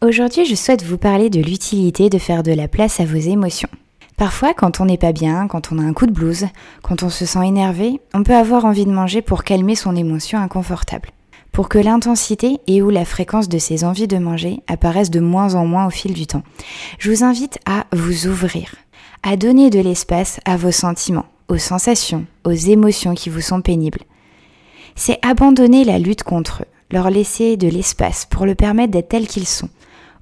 Aujourd'hui, je souhaite vous parler de l'utilité de faire de la place à vos émotions. Parfois, quand on n'est pas bien, quand on a un coup de blues, quand on se sent énervé, on peut avoir envie de manger pour calmer son émotion inconfortable. Pour que l'intensité et ou la fréquence de ces envies de manger apparaissent de moins en moins au fil du temps, je vous invite à vous ouvrir, à donner de l'espace à vos sentiments, aux sensations, aux émotions qui vous sont pénibles. C'est abandonner la lutte contre eux, leur laisser de l'espace pour le permettre d'être tels qu'ils sont,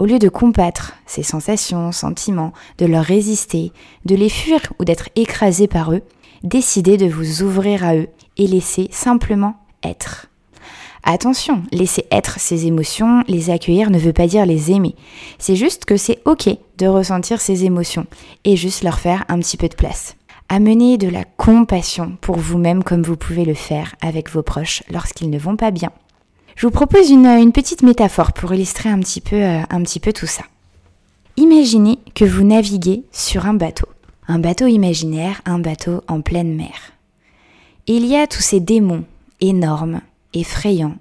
au lieu de combattre ces sensations, sentiments, de leur résister, de les fuir ou d'être écrasé par eux, décidez de vous ouvrir à eux et laisser simplement être. Attention, laisser être ces émotions, les accueillir ne veut pas dire les aimer. C'est juste que c'est ok de ressentir ces émotions et juste leur faire un petit peu de place. Amenez de la compassion pour vous-même comme vous pouvez le faire avec vos proches lorsqu'ils ne vont pas bien. Je vous propose une, petite métaphore pour illustrer un petit, peu, euh, un petit peu tout ça. Imaginez que vous naviguez sur un bateau. Un bateau imaginaire, un bateau en pleine mer. il y a tous ces démons énormes, effrayants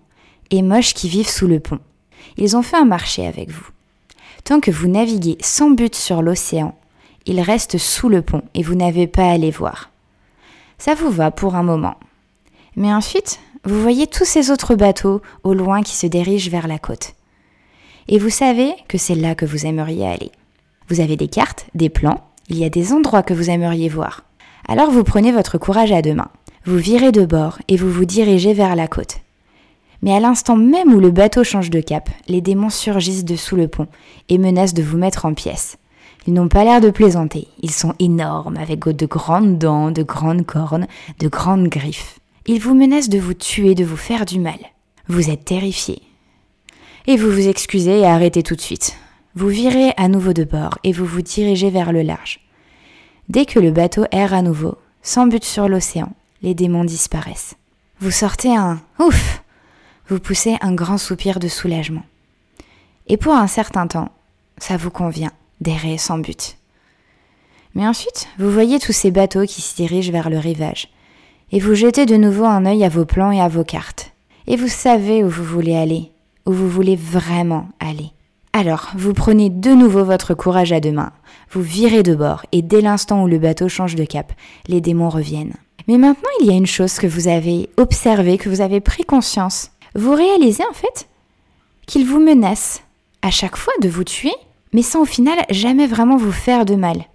et moches qui vivent sous le pont. Ils ont fait un marché avec vous. Tant que vous naviguez sans but sur l'océan, ils restent sous le pont et vous n'avez pas à les voir. Ça vous va pour un moment. Mais ensuite, vous voyez tous ces autres bateaux au loin qui se dirigent vers la côte. Et vous savez que c'est là que vous aimeriez aller. Vous avez des cartes, des plans, il y a des endroits que vous aimeriez voir. Alors vous prenez votre courage à deux mains, vous virez de bord et vous vous dirigez vers la côte. Mais à l'instant même où le bateau change de cap, les démons surgissent dessous le pont et menacent de vous mettre en pièces. Ils n'ont pas l'air de plaisanter, ils sont énormes, avec de grandes dents, de grandes cornes, de grandes griffes. Il vous menace de vous tuer, de vous faire du mal. Vous êtes terrifié. Et vous vous excusez et arrêtez tout de suite. Vous virez à nouveau de bord et vous vous dirigez vers le large. Dès que le bateau erre à nouveau, sans but sur l'océan, les démons disparaissent. Vous sortez un ouf Vous poussez un grand soupir de soulagement. Et pour un certain temps, ça vous convient d'errer sans but. Mais ensuite, vous voyez tous ces bateaux qui se dirigent vers le rivage, et vous jetez de nouveau un œil à vos plans et à vos cartes. Et vous savez où vous voulez aller, où vous voulez vraiment aller. Alors, vous prenez de nouveau votre courage à deux mains, vous virez de bord, et dès l'instant où le bateau change de cap, les démons reviennent. Mais maintenant, il y a une chose que vous avez observée, que vous avez pris conscience. Vous réalisez en fait qu'ils vous menacent à chaque fois de vous tuer, mais sans au final jamais vraiment vous faire de mal.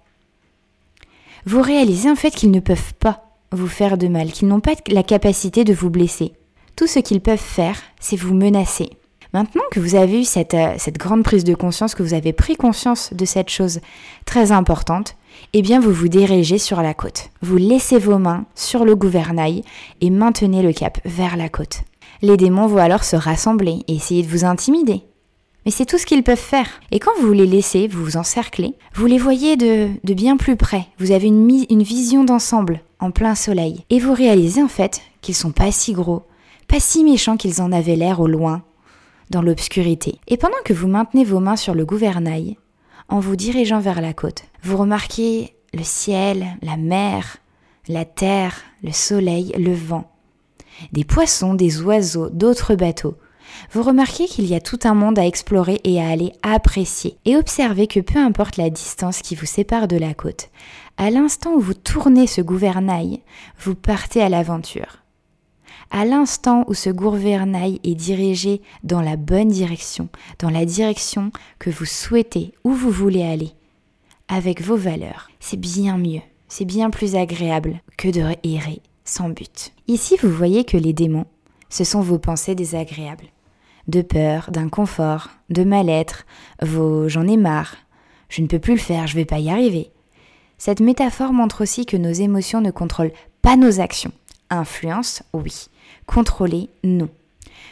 Vous réalisez en fait qu'ils ne peuvent pas vous faire de mal, qu'ils n'ont pas la capacité de vous blesser. Tout ce qu'ils peuvent faire, c'est vous menacer. Maintenant que vous avez eu cette, euh, cette, grande prise de conscience, que vous avez pris conscience de cette chose très importante, eh bien vous vous dirigez sur la côte. Vous laissez vos mains sur le gouvernail et maintenez le cap vers la côte. Les démons vont alors se rassembler et essayer de vous intimider. Mais c'est tout ce qu'ils peuvent faire. Et quand vous les laissez, vous vous encerclez, vous les voyez de, de bien plus près. Vous avez une, une vision d'ensemble en plein soleil. Et vous réalisez en fait qu'ils sont pas si gros, pas si méchants qu'ils en avaient l'air au loin, dans l'obscurité. Et pendant que vous maintenez vos mains sur le gouvernail, en vous dirigeant vers la côte, vous remarquez le ciel, la mer, la terre, le soleil, le vent, des poissons, des oiseaux, d'autres bateaux. Vous remarquez qu'il y a tout un monde à explorer et à aller apprécier, et observez que peu importe la distance qui vous sépare de la côte, à l'instant où vous tournez ce gouvernail, vous partez à l'aventure. À l'instant où ce gouvernail est dirigé dans la bonne direction, dans la direction que vous souhaitez, où vous voulez aller, avec vos valeurs, c'est bien mieux, c'est bien plus agréable que de errer sans but. Ici, vous voyez que les démons, ce sont vos pensées désagréables, de peur, d'inconfort, de mal-être, vos j'en ai marre, je ne peux plus le faire, je vais pas y arriver, cette métaphore montre aussi que nos émotions ne contrôlent pas nos actions. Influence, oui. Contrôler, non.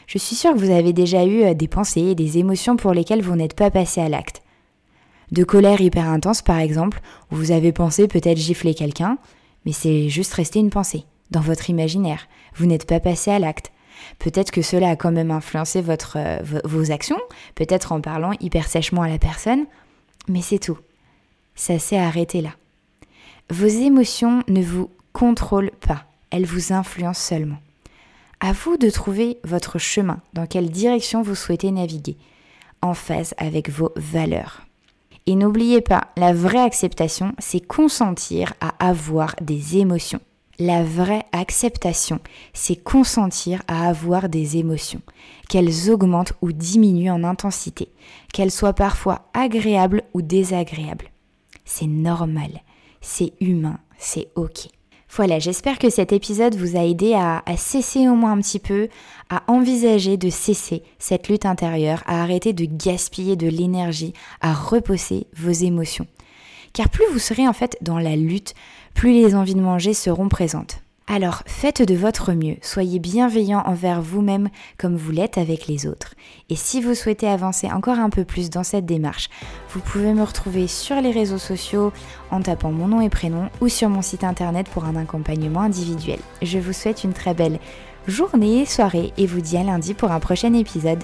Je suis sûre que vous avez déjà eu euh, des pensées et des émotions pour lesquelles vous n'êtes pas passé à l'acte. De colère hyper intense par exemple, où vous avez pensé peut-être gifler quelqu'un, mais c'est juste resté une pensée, dans votre imaginaire. Vous n'êtes pas passé à l'acte. Peut-être que cela a quand même influencé euh, vos actions, peut-être en parlant hyper sèchement à la personne, mais c'est tout. Ça s'est arrêté là. Vos émotions ne vous contrôlent pas, elles vous influencent seulement. À vous de trouver votre chemin, dans quelle direction vous souhaitez naviguer, en phase avec vos valeurs. Et n'oubliez pas, la vraie acceptation, c'est consentir à avoir des émotions. La vraie acceptation, c'est consentir à avoir des émotions, qu'elles augmentent ou diminuent en intensité, qu'elles soient parfois agréables ou désagréables. C'est normal, c'est humain, c'est ok. Voilà, j'espère que cet épisode vous a aidé à, cesser au moins un petit peu, à envisager de cesser cette lutte intérieure, à arrêter de gaspiller de l'énergie, à reposer vos émotions. Car plus vous serez en fait dans la lutte, plus les envies de manger seront présentes. Alors faites de votre mieux, soyez bienveillant envers vous-même comme vous l'êtes avec les autres. Et si vous souhaitez avancer encore un peu plus dans cette démarche, vous pouvez me retrouver sur les réseaux sociaux en tapant mon nom et prénom ou sur mon site internet pour un accompagnement individuel. Je vous souhaite une très belle journée, soirée et vous dis à lundi pour un prochain épisode.